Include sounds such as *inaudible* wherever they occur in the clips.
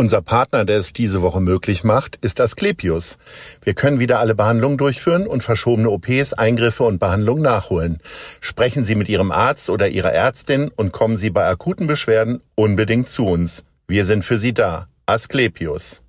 Unser Partner, der es diese Woche möglich macht, ist Asklepios. Wir können wieder alle Behandlungen durchführen und verschobene OPs, Eingriffe und Behandlungen nachholen. Sprechen Sie mit Ihrem Arzt oder Ihrer Ärztin und kommen Sie bei akuten Beschwerden unbedingt zu uns. Wir sind für Sie da. Asklepios.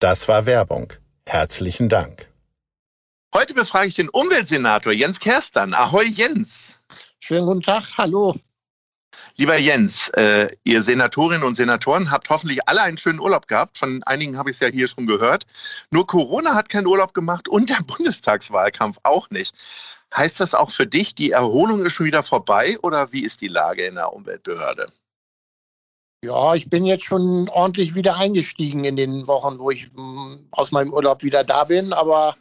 Das war Werbung. Herzlichen Dank. Heute befrage ich den Umweltsenator Jens Kerstern. Ahoi Jens. Schönen guten Tag, hallo. Lieber Jens, äh, ihr Senatorinnen und Senatoren habt hoffentlich alle einen schönen Urlaub gehabt. Von einigen habe ich es ja hier schon gehört. Nur Corona hat keinen Urlaub gemacht und der *laughs* Bundestagswahlkampf auch nicht. Heißt das auch für dich, die Erholung ist schon wieder vorbei oder wie ist die Lage in der Umweltbehörde? Ja, ich bin jetzt schon ordentlich wieder eingestiegen in den Wochen, wo ich mh, aus meinem Urlaub wieder da bin. Aber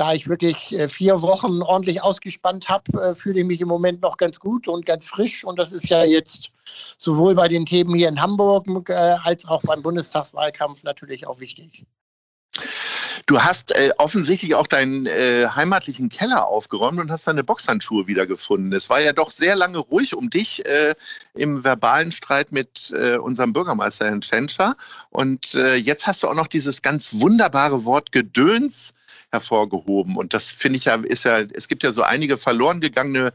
da ich wirklich äh, vier Wochen ordentlich ausgespannt habe, äh, fühle ich mich im Moment noch ganz gut und ganz frisch. Und das ist ja jetzt sowohl bei den Themen hier in Hamburg äh, als auch beim Bundestagswahlkampf natürlich auch wichtig. Du hast äh, offensichtlich auch deinen äh, heimatlichen Keller aufgeräumt und hast deine Boxhandschuhe wiedergefunden. Es war ja doch sehr lange ruhig um dich äh, im verbalen Streit mit unserem Bürgermeister Herrn Tschentscher. Und jetzt hast du auch noch dieses ganz wunderbare Wort Gedöns hervorgehoben. Und das finde ich ja, ist ja, es gibt ja so einige verloren gegangene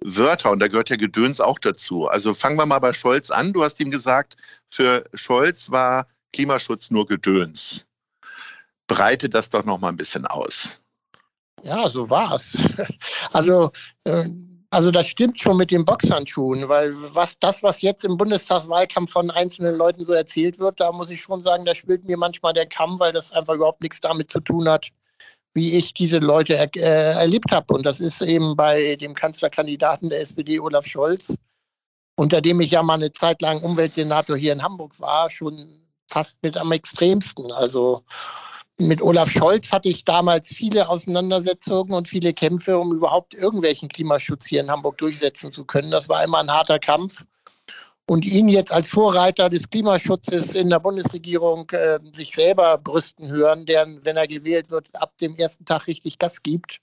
Wörter und da gehört ja Gedöns auch dazu. Also fangen wir mal bei Scholz an. Du hast ihm gesagt, für Scholz war Klimaschutz nur Gedöns. Breite das doch noch mal ein bisschen aus. Ja, so war's. *laughs* Also, äh, also das stimmt schon mit den Boxhandschuhen, weil was das, was jetzt im Bundestagswahlkampf von einzelnen Leuten so erzählt wird, da muss ich schon sagen, da spielt mir manchmal der Kamm, weil das einfach überhaupt nichts damit zu tun hat, wie ich diese Leute er, äh, erlebt habe. Und das ist eben bei dem Kanzlerkandidaten der SPD, Olaf Scholz, unter dem ich ja mal eine Zeit lang Umweltsenator hier in Hamburg war, schon fast mit am extremsten. Also mit Olaf Scholz hatte ich damals viele Auseinandersetzungen und viele Kämpfe, um überhaupt irgendwelchen Klimaschutz hier in Hamburg durchsetzen zu können. Das war immer ein harter Kampf und ihn jetzt als Vorreiter des Klimaschutzes in der Bundesregierung äh, sich selber brüsten hören, der, wenn er gewählt wird, ab dem ersten Tag richtig Gas gibt.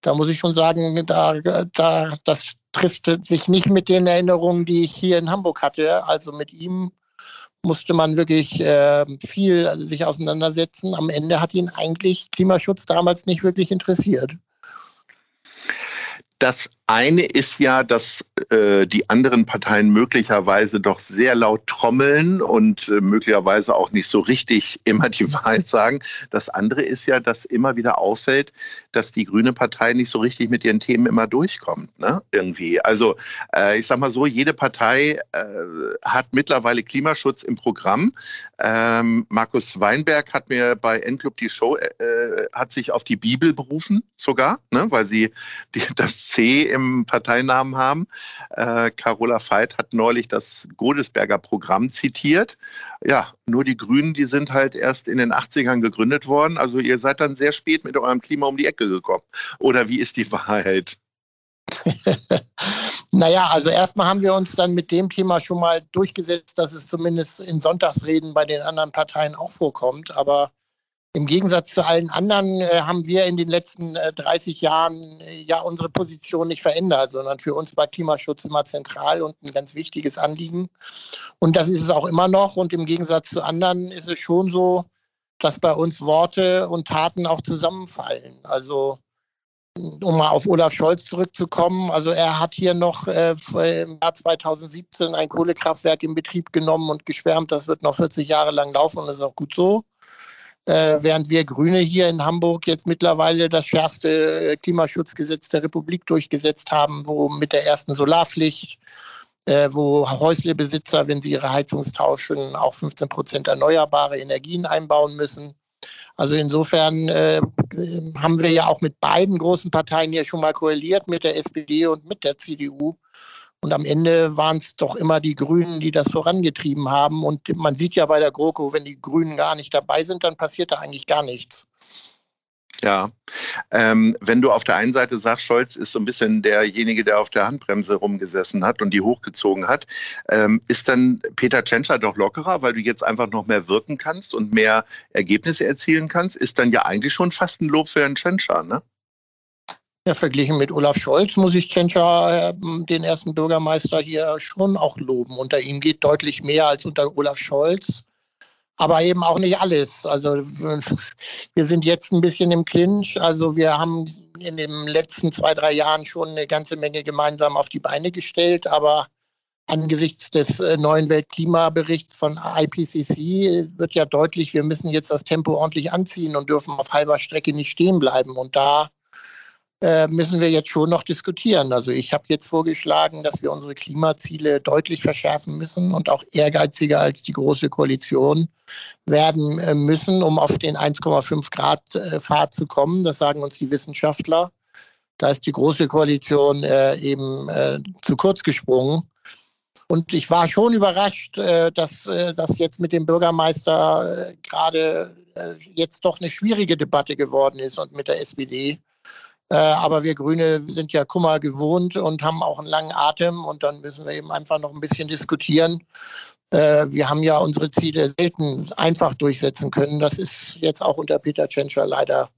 Da muss ich schon sagen, da, da, das trifft sich nicht mit den Erinnerungen, die ich hier in Hamburg hatte. Also mit ihm musste man wirklich äh, viel sich auseinandersetzen. Am Ende hat ihn eigentlich Klimaschutz damals nicht wirklich interessiert. Das eine ist ja, dass äh, die anderen Parteien möglicherweise doch sehr laut trommeln und äh, möglicherweise auch nicht so richtig *laughs* immer die Wahrheit sagen. Das andere ist ja, dass immer wieder auffällt, dass die Grüne Partei nicht so richtig mit ihren Themen immer durchkommt. Ne? Irgendwie. Also äh, ich sag mal so, jede Partei äh, hat mittlerweile Klimaschutz im Programm. Ähm, Markus Weinberg hat mir bei N-Club die Show, äh, hat sich auf die Bibel berufen sogar, ne? weil sie die, das C im Parteinamen haben. Äh, Carola Veit hat neulich das Godesberger Programm zitiert. Ja, nur die Grünen, die sind halt erst in den 80ern gegründet worden. Also ihr seid dann sehr spät mit eurem Klima um die Ecke gekommen. Oder wie ist die Wahrheit? *laughs* naja, also erstmal haben wir uns dann mit dem Thema schon mal durchgesetzt, dass es zumindest in Sonntagsreden bei den anderen Parteien auch vorkommt. Aber im Gegensatz zu allen anderen äh, haben wir in den letzten äh, 30 Jahren äh, ja unsere Position nicht verändert, sondern für uns war Klimaschutz immer zentral und ein ganz wichtiges Anliegen. Und das ist es auch immer noch. Und im Gegensatz zu anderen ist es schon so, dass bei uns Worte und Taten auch zusammenfallen. Also um mal auf Olaf Scholz zurückzukommen, also er hat hier noch äh, im Jahr 2017 ein Kohlekraftwerk in Betrieb genommen und geschwärmt, das wird noch 40 Jahre lang laufen und das ist auch gut so äh, während wir Grüne hier in Hamburg jetzt mittlerweile das schärfste äh, Klimaschutzgesetz der Republik durchgesetzt haben, wo mit der ersten Solarpflicht äh, wo Häuslebesitzer, wenn sie ihre Heizungs tauschen, auch 15 Prozent erneuerbare Energien einbauen müssen. Also insofern äh, haben wir ja auch mit beiden großen Parteien hier schon mal koaliert, mit der SPD und mit der CDU. Und am Ende waren es doch immer die Grünen, die das vorangetrieben haben. Und man sieht ja bei der GroKo, wenn die Grünen gar nicht dabei sind, dann passiert da eigentlich gar nichts. Ja, ähm, wenn du auf der einen Seite sagst, Scholz ist so ein bisschen derjenige, der auf der Handbremse rumgesessen hat und die hochgezogen hat, ähm, ist dann Peter Tschentscher doch lockerer, weil du jetzt einfach noch mehr wirken kannst und mehr Ergebnisse erzielen kannst, ist dann ja eigentlich schon fast ein Lob für Herrn Tschentscher, ne? Ja, verglichen mit Olaf Scholz muss ich Tschentscher, äh, den ersten Bürgermeister hier, schon auch loben. Unter ihm geht deutlich mehr als unter Olaf Scholz aber eben auch nicht alles. Also *laughs* wir sind jetzt ein bisschen im Clinch. Also wir haben in den letzten zwei, drei Jahren schon eine ganze Menge gemeinsam auf die Beine gestellt, aber angesichts des äh, neuen Weltklimaberichts von IPCC wird ja deutlich, wir müssen jetzt das Tempo ordentlich anziehen und dürfen auf halber Strecke nicht stehen bleiben. Und da äh, müssen wir jetzt schon noch diskutieren. Also ich habe jetzt vorgeschlagen, dass wir unsere Klimaziele deutlich verschärfen müssen und auch ehrgeiziger als die Große Koalition werden äh, müssen, um auf den 1,5 Grad äh, Pfad zu kommen. Das sagen uns die Wissenschaftler. Da ist die Große Koalition eben zu kurz gesprungen. Und ich war schon überrascht, dass das jetzt mit dem Bürgermeister gerade jetzt doch eine schwierige Debatte geworden ist und mit der SPD. Äh, aber wir Grüne sind ja Kummer gewohnt und haben auch einen langen Atem und dann müssen wir eben einfach noch ein bisschen diskutieren. Äh, wir haben ja unsere Ziele selten einfach durchsetzen können. Das ist jetzt auch unter Peter Tschentscher leider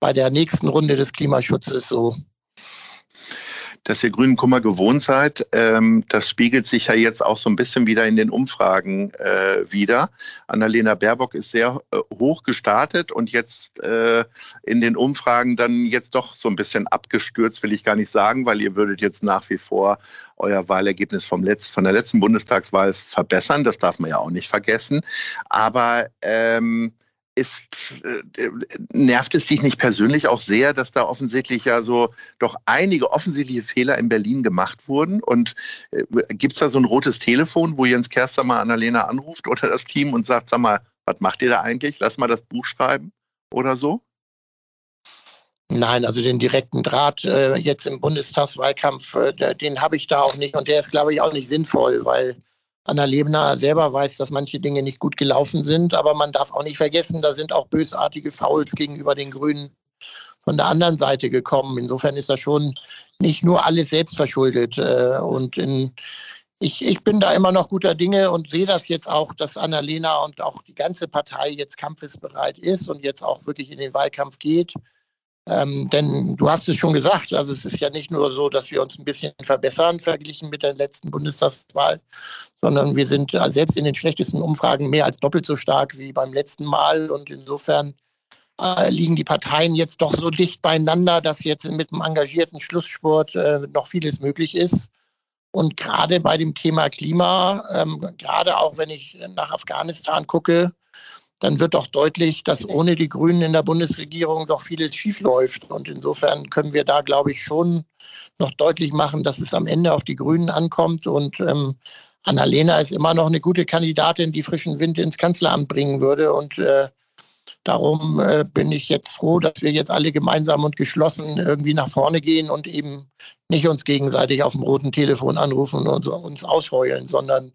bei der nächsten Runde des Klimaschutzes so dass ihr Grünen Kummer gewohnt seid. Ähm, das spiegelt sich ja jetzt auch so ein bisschen wieder in den Umfragen äh, wieder. Annalena Baerbock ist sehr äh, hoch gestartet und jetzt äh, in den Umfragen dann jetzt doch so ein bisschen abgestürzt, will ich gar nicht sagen, weil ihr würdet jetzt nach wie vor euer Wahlergebnis vom Letz-, von der letzten Bundestagswahl verbessern. Das darf man ja auch nicht vergessen. Aber ähm, ist, äh, nervt es dich nicht persönlich auch sehr, dass da offensichtlich ja so doch einige offensichtliche Fehler in Berlin gemacht wurden? Und äh, gibt es da so ein rotes Telefon, wo Jens Kerster mal Annalena anruft oder das Team und sagt, sag mal, was macht ihr da eigentlich? Lass mal das Buch schreiben oder so? Nein, also den direkten Draht äh, jetzt im Bundestagswahlkampf, äh, den habe ich da auch nicht. Und der ist, glaube ich, auch nicht sinnvoll, weil Anna Lebner selber weiß, dass manche Dinge nicht gut gelaufen sind, aber man darf auch nicht vergessen, da sind auch bösartige Fouls gegenüber den Grünen von der anderen Seite gekommen. Insofern ist das schon nicht nur alles selbst verschuldet. Äh, und in, ich, ich bin da immer noch guter Dinge und sehe das jetzt auch, dass Annalena und auch die ganze Partei jetzt kampfesbereit ist und jetzt auch wirklich in den Wahlkampf geht. Ähm, denn du hast es schon gesagt, also es ist ja nicht nur so, dass wir uns ein bisschen verbessern verglichen mit der letzten Bundestagswahl, sondern wir sind selbst in den schlechtesten Umfragen mehr als doppelt so stark wie beim letzten Mal. Und insofern äh, liegen die Parteien jetzt doch so dicht beieinander, dass jetzt mit einem engagierten Schlusssport äh, noch vieles möglich ist. Und gerade bei dem Thema Klima, ähm, gerade auch wenn ich nach Afghanistan gucke, dann wird doch deutlich, dass ohne die Grünen in der Bundesregierung doch vieles schiefläuft. Und insofern können wir da, glaube ich, schon noch deutlich machen, dass es am Ende auf die Grünen ankommt. Und ähm, Annalena ist immer noch eine gute Kandidatin, die frischen Wind ins Kanzleramt bringen würde. Und äh, darum äh, bin ich jetzt froh, dass wir jetzt alle gemeinsam und geschlossen irgendwie nach vorne gehen und eben nicht uns gegenseitig auf dem roten Telefon anrufen und uns ausheulen, sondern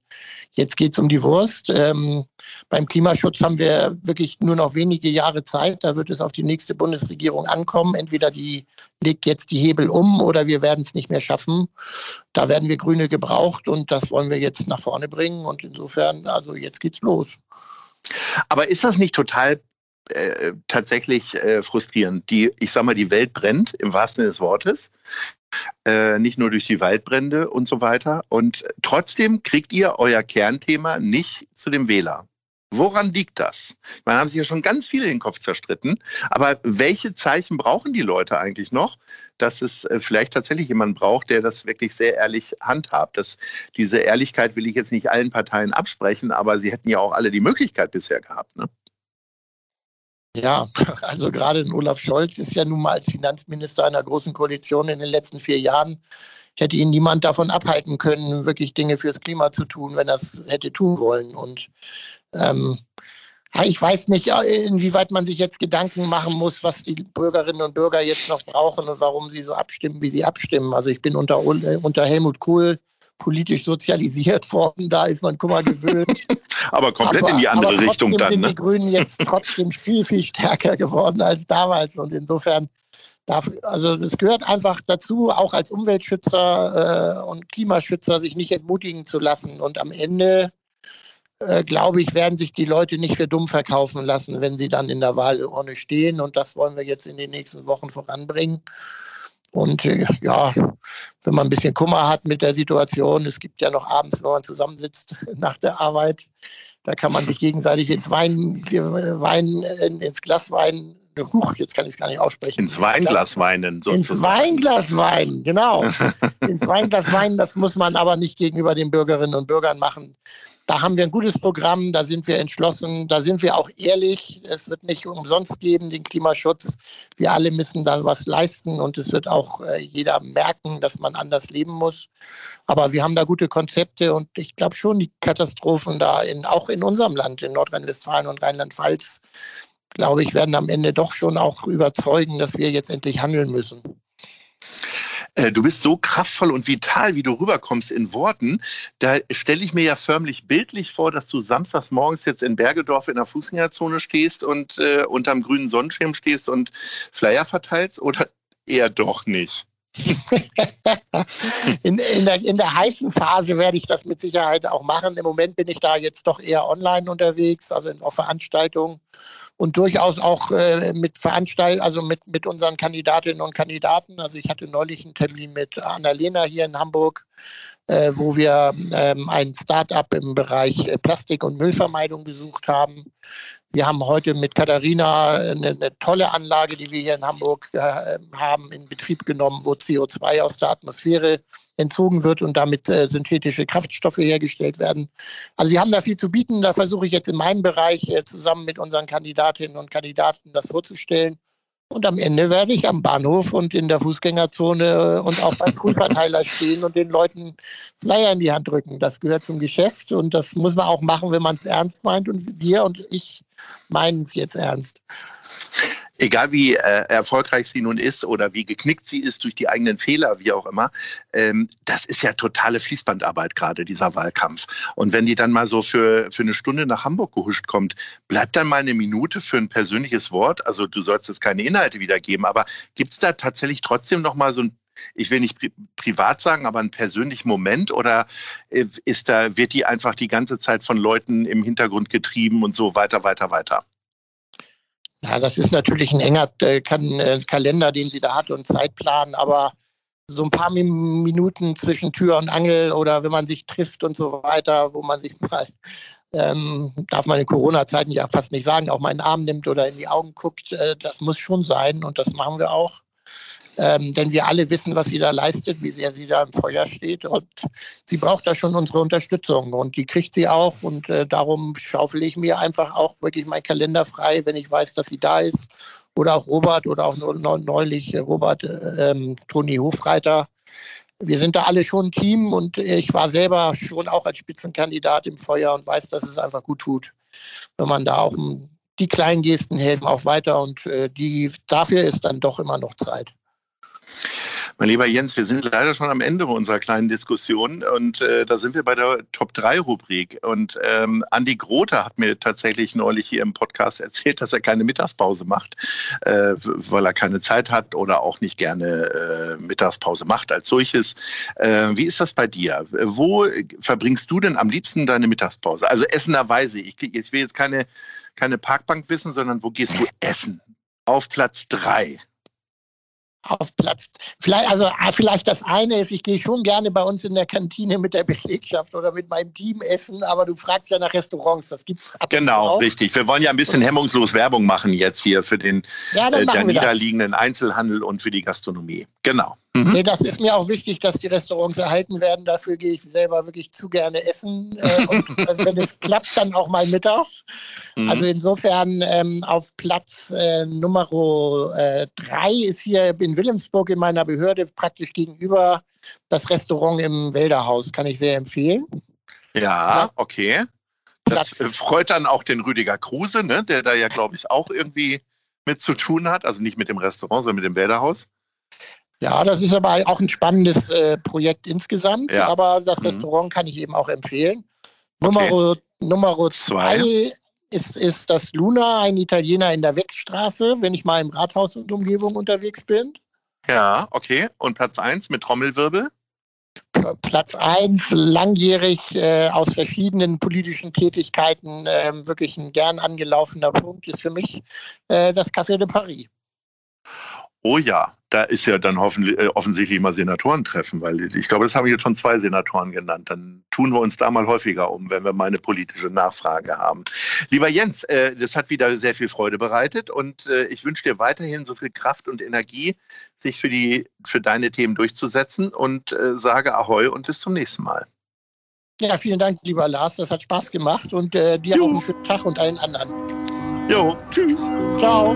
Jetzt geht es um die Wurst. Ähm, beim Klimaschutz haben wir wirklich nur noch wenige Jahre Zeit. Da wird es auf die nächste Bundesregierung ankommen. Entweder die legt jetzt die Hebel um oder wir werden es nicht mehr schaffen. Da werden wir Grüne gebraucht und das wollen wir jetzt nach vorne bringen. Und insofern, also jetzt geht's los. Aber ist das nicht total äh, tatsächlich äh, frustrierend. Die, ich sag mal, die Welt brennt im wahrsten Sinne des Wortes äh, nicht nur durch die Waldbrände und so weiter. Und trotzdem kriegt ihr euer Kernthema nicht zu dem Wähler. Woran liegt das? Man haben sich ja schon ganz viele den Kopf zerstritten. Aber welche Zeichen brauchen die Leute eigentlich noch, dass es äh, vielleicht tatsächlich jemanden braucht, der das wirklich sehr ehrlich handhabt? Das, diese Ehrlichkeit will ich jetzt nicht allen Parteien absprechen, aber sie hätten ja auch alle die Möglichkeit bisher gehabt. Ne? Ja, *laughs* also gerade Olaf Scholz ist ja nun mal als Finanzminister einer großen Koalition in den letzten vier Jahren hätte ihn niemand davon abhalten können, wirklich Dinge fürs Klima zu tun, wenn er es hätte tun wollen. Und ähm, ich weiß nicht, äh, inwieweit man sich jetzt Gedanken machen muss, was die Bürgerinnen und Bürger jetzt noch brauchen und warum sie so abstimmen, wie sie abstimmen. Also ich bin unter, unter Helmut Kohl politisch sozialisiert *laughs* worden, da ist man Kummer gewöhnt. *laughs* aber komplett aber, in die andere Richtung dann. sind ne? die Grünen jetzt *laughs* trotzdem viel, viel stärker geworden als damals und insofern darf, also es gehört einfach dazu, auch als Umweltschützer äh, und Klimaschützer sich nicht entmutigen zu lassen und am Ende äh, glaube ich, werden sich die Leute nicht für dumm verkaufen lassen, wenn sie dann in der Wahlurne stehen. Und das wollen wir jetzt in den nächsten Wochen voranbringen. Und äh, ja, wenn man ein bisschen Kummer hat mit der Situation, es gibt ja noch abends, wenn man zusammensitzt *laughs* nach der Arbeit, da kann man sich gegenseitig ins Wein, Wein ins Glas Wein, huch, jetzt kann ich es gar nicht aussprechen. Ins Weinglas weinen sozusagen. Ins Weinglas weinen, genau. *laughs* ins Weinglas weinen, das muss man aber nicht gegenüber den Bürgerinnen und Bürgern machen. Da haben wir ein gutes Programm, da sind wir entschlossen, da sind wir auch ehrlich. Es wird nicht umsonst geben, den Klimaschutz. Wir alle müssen da was leisten und es wird auch äh, jeder merken, dass man anders leben muss. Aber wir haben da gute Konzepte und ich glaube schon, die Katastrophen da in, auch in unserem Land, in Nordrhein-Westfalen und Rheinland-Pfalz, glaube ich, werden am Ende doch schon auch überzeugen, dass wir jetzt endlich handeln müssen. Äh, du bist so kraftvoll und vital, wie du rüberkommst in Worten. Da stelle ich mir ja förmlich bildlich vor, dass du samstags morgens jetzt in Bergedorf in der Fußgängerzone stehst und äh, unterm grünen Sonnenschirm stehst und Flyer verteilst oder eher doch nicht? *laughs* in, in, der, in der heißen Phase werde ich das mit Sicherheit auch machen. Im Moment bin ich da jetzt doch eher online unterwegs, also auf Veranstaltungen und durchaus auch äh, mit Veranstaltungen, also mit, mit unseren Kandidatinnen und Kandidaten. Also ich hatte neulich einen Termin mit Annalena hier in Hamburg, äh, wo wir ähm, ein Start-up im Bereich äh, Plastik- und Müllvermeidung besucht haben. Wir haben heute mit Katharina eine, eine tolle Anlage, die wir hier in Hamburg äh, haben, in Betrieb genommen, wo CO2 aus der Atmosphäre entzogen wird und damit äh, synthetische Kraftstoffe hergestellt werden. Also Sie haben da viel zu bieten. Da versuche ich jetzt in meinem Bereich äh, zusammen mit unseren Kandidatinnen und Kandidaten das vorzustellen. Und am Ende werde ich am Bahnhof und in der Fußgängerzone äh, und auch beim *laughs* Frühverteiler stehen und den Leuten Flyer in die Hand drücken. Das gehört zum Geschäft und das muss man auch machen, wenn man es ernst meint. Und wir und ich meinen es jetzt ernst egal wie äh, erfolgreich sie nun ist oder wie geknickt sie ist durch die eigenen Fehler, wie auch immer, ähm, das ist ja totale Fließbandarbeit gerade, dieser Wahlkampf. Und wenn die dann mal so für, für eine Stunde nach Hamburg gehuscht kommt, bleibt dann mal eine Minute für ein persönliches Wort? Also du sollst jetzt keine Inhalte wiedergeben, aber gibt es da tatsächlich trotzdem noch mal so ein ich will nicht pri privat sagen, aber einen persönlichen Moment oder äh, ist da, wird die einfach die ganze Zeit von Leuten im Hintergrund getrieben und so weiter, weiter, weiter? Ja, das ist natürlich ein enger äh, äh, Kalender, den sie da hat und Zeitplan, aber so ein paar Minuten zwischen Tür und Angel oder wenn man sich trifft und so weiter, wo man sich mal, ähm, darf man in Corona-Zeiten ja fast nicht sagen, auch mal in den Arm nimmt oder in die Augen guckt, äh, das muss schon sein und das machen wir auch ähm, denn wir alle wissen, was sie da leistet, wie sehr sie da im Feuer steht. Und sie braucht da schon unsere Unterstützung und die kriegt sie auch. Und äh, darum schaufel ich mir einfach auch wirklich meinen Kalender frei, wenn ich weiß, dass sie da ist. Oder auch Robert oder auch neulich äh, Robert äh, ähm, Toni Hofreiter. Wir sind da alle schon ein Team und ich war selber schon auch als Spitzenkandidat im Feuer und weiß, dass es einfach gut tut, wenn man da auch die kleinen Gesten helfen auch weiter und äh, die, dafür ist dann doch immer noch Zeit. Mein lieber Jens, wir sind leider schon am Ende unserer kleinen Diskussion und äh, da sind wir bei der Top 3 Rubrik. Und ähm, Andi Grote hat mir tatsächlich neulich hier im Podcast *laughs* erzählt, dass er keine Mittagspause macht, äh, weil er keine Zeit hat oder auch nicht gerne äh, Mittagspause macht als solches. Äh, wie ist das bei dir? Wo verbringst du denn am liebsten deine Mittagspause? Also essenderweise. Ich, ich will jetzt keine, keine Parkbank wissen, sondern wo gehst du essen? Auf Platz 3 auf Platz. Vielleicht, also ah, vielleicht das eine ist, ich gehe schon gerne bei uns in der Kantine mit der Belegschaft oder mit meinem Team essen, aber du fragst ja nach Restaurants, das gibt's Genau, auch. richtig. Wir wollen ja ein bisschen hemmungslos Werbung machen jetzt hier für den ja, äh, der niederliegenden Einzelhandel und für die Gastronomie. Genau. Mhm. Das ist mir auch wichtig, dass die Restaurants erhalten werden. Dafür gehe ich selber wirklich zu gerne essen. Äh, und *laughs* wenn es klappt, dann auch mal mittags. Mhm. Also insofern ähm, auf Platz äh, Nummer äh, drei ist hier in Wilhelmsburg in meiner Behörde praktisch gegenüber das Restaurant im Wälderhaus. Kann ich sehr empfehlen. Ja, okay. Das Platz. freut dann auch den Rüdiger Kruse, ne? der da ja, *laughs* glaube ich, auch irgendwie mit zu tun hat. Also nicht mit dem Restaurant, sondern mit dem Wälderhaus. Ja, das ist aber auch ein spannendes äh, Projekt insgesamt. Ja. Aber das mhm. Restaurant kann ich eben auch empfehlen. Okay. Nummer, Nummer zwei ist, ist das Luna, ein Italiener in der Wechsstraße, wenn ich mal im Rathaus und Umgebung unterwegs bin. Ja, okay. Und Platz eins mit Trommelwirbel? Platz eins langjährig äh, aus verschiedenen politischen Tätigkeiten äh, wirklich ein gern angelaufener Punkt, ist für mich äh, das Café de Paris. Oh ja, da ist ja dann äh, offensichtlich mal Senatorentreffen, weil ich glaube, das haben jetzt schon zwei Senatoren genannt. Dann tun wir uns da mal häufiger um, wenn wir mal eine politische Nachfrage haben. Lieber Jens, äh, das hat wieder sehr viel Freude bereitet und äh, ich wünsche dir weiterhin so viel Kraft und Energie, sich für, die, für deine Themen durchzusetzen und äh, sage Ahoi und bis zum nächsten Mal. Ja, vielen Dank, lieber Lars. Das hat Spaß gemacht und äh, dir Juhu. auch einen schönen Tag und allen anderen. Jo, tschüss. Ciao.